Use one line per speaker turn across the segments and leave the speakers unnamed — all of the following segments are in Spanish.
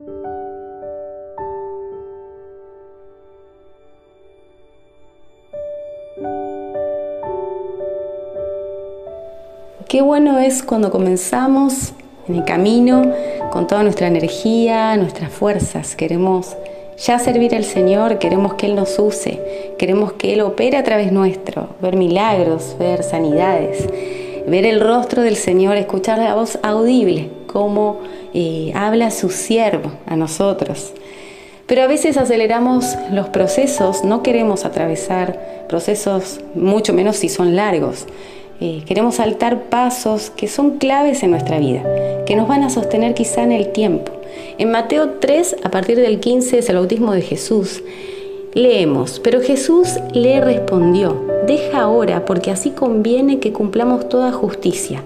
Qué bueno es cuando comenzamos en el camino con toda nuestra energía, nuestras fuerzas. Queremos ya servir al Señor, queremos que Él nos use, queremos que Él opere a través nuestro, ver milagros, ver sanidades, ver el rostro del Señor, escuchar la voz audible, como eh, habla su siervo a nosotros. Pero a veces aceleramos los procesos, no queremos atravesar procesos, mucho menos si son largos. Eh, queremos saltar pasos que son claves en nuestra vida, que nos van a sostener quizá en el tiempo. En Mateo 3, a partir del 15, es el bautismo de Jesús. Leemos, pero Jesús le respondió, deja ahora, porque así conviene que cumplamos toda justicia.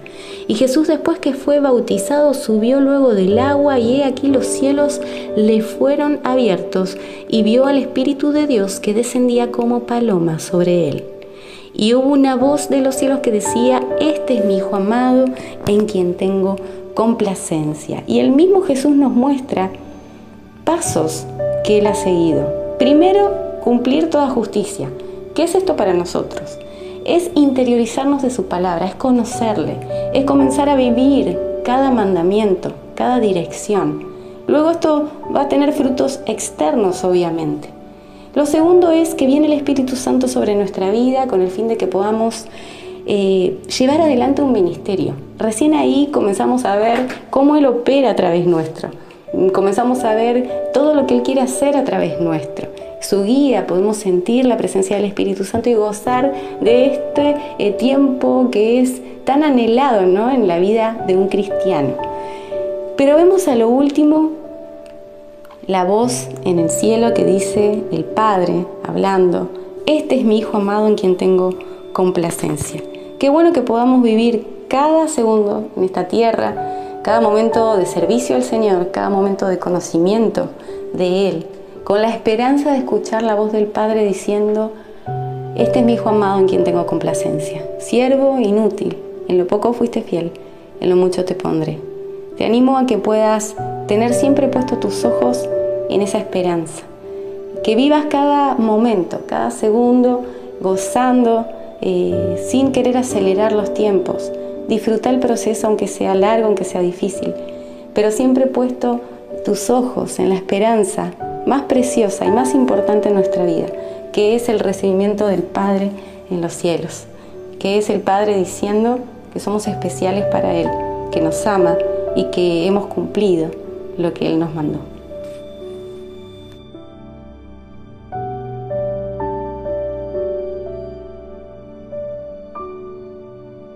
Y Jesús después que fue bautizado subió luego del agua y he aquí los cielos le fueron abiertos y vio al Espíritu de Dios que descendía como paloma sobre él y hubo una voz de los cielos que decía, este es mi Hijo amado en quien tengo complacencia. Y el mismo Jesús nos muestra pasos que él ha seguido. Primero, cumplir toda justicia. ¿Qué es esto para nosotros? Es interiorizarnos de su palabra, es conocerle, es comenzar a vivir cada mandamiento, cada dirección. Luego esto va a tener frutos externos, obviamente. Lo segundo es que viene el Espíritu Santo sobre nuestra vida con el fin de que podamos eh, llevar adelante un ministerio. Recién ahí comenzamos a ver cómo Él opera a través nuestro. Comenzamos a ver todo lo que Él quiere hacer a través nuestro. Su guía, podemos sentir la presencia del Espíritu Santo y gozar de este eh, tiempo que es tan anhelado ¿no? en la vida de un cristiano. Pero vemos a lo último la voz en el cielo que dice el Padre hablando, este es mi Hijo amado en quien tengo complacencia. Qué bueno que podamos vivir cada segundo en esta tierra, cada momento de servicio al Señor, cada momento de conocimiento de Él, con la esperanza de escuchar la voz del Padre diciendo, este es mi Hijo amado en quien tengo complacencia. Siervo inútil, en lo poco fuiste fiel, en lo mucho te pondré. Te animo a que puedas tener siempre puestos tus ojos en esa esperanza. Que vivas cada momento, cada segundo, gozando, eh, sin querer acelerar los tiempos. Disfruta el proceso aunque sea largo, aunque sea difícil, pero siempre puesto tus ojos en la esperanza más preciosa y más importante en nuestra vida, que es el recibimiento del Padre en los cielos, que es el Padre diciendo que somos especiales para Él, que nos ama y que hemos cumplido lo que Él nos mandó.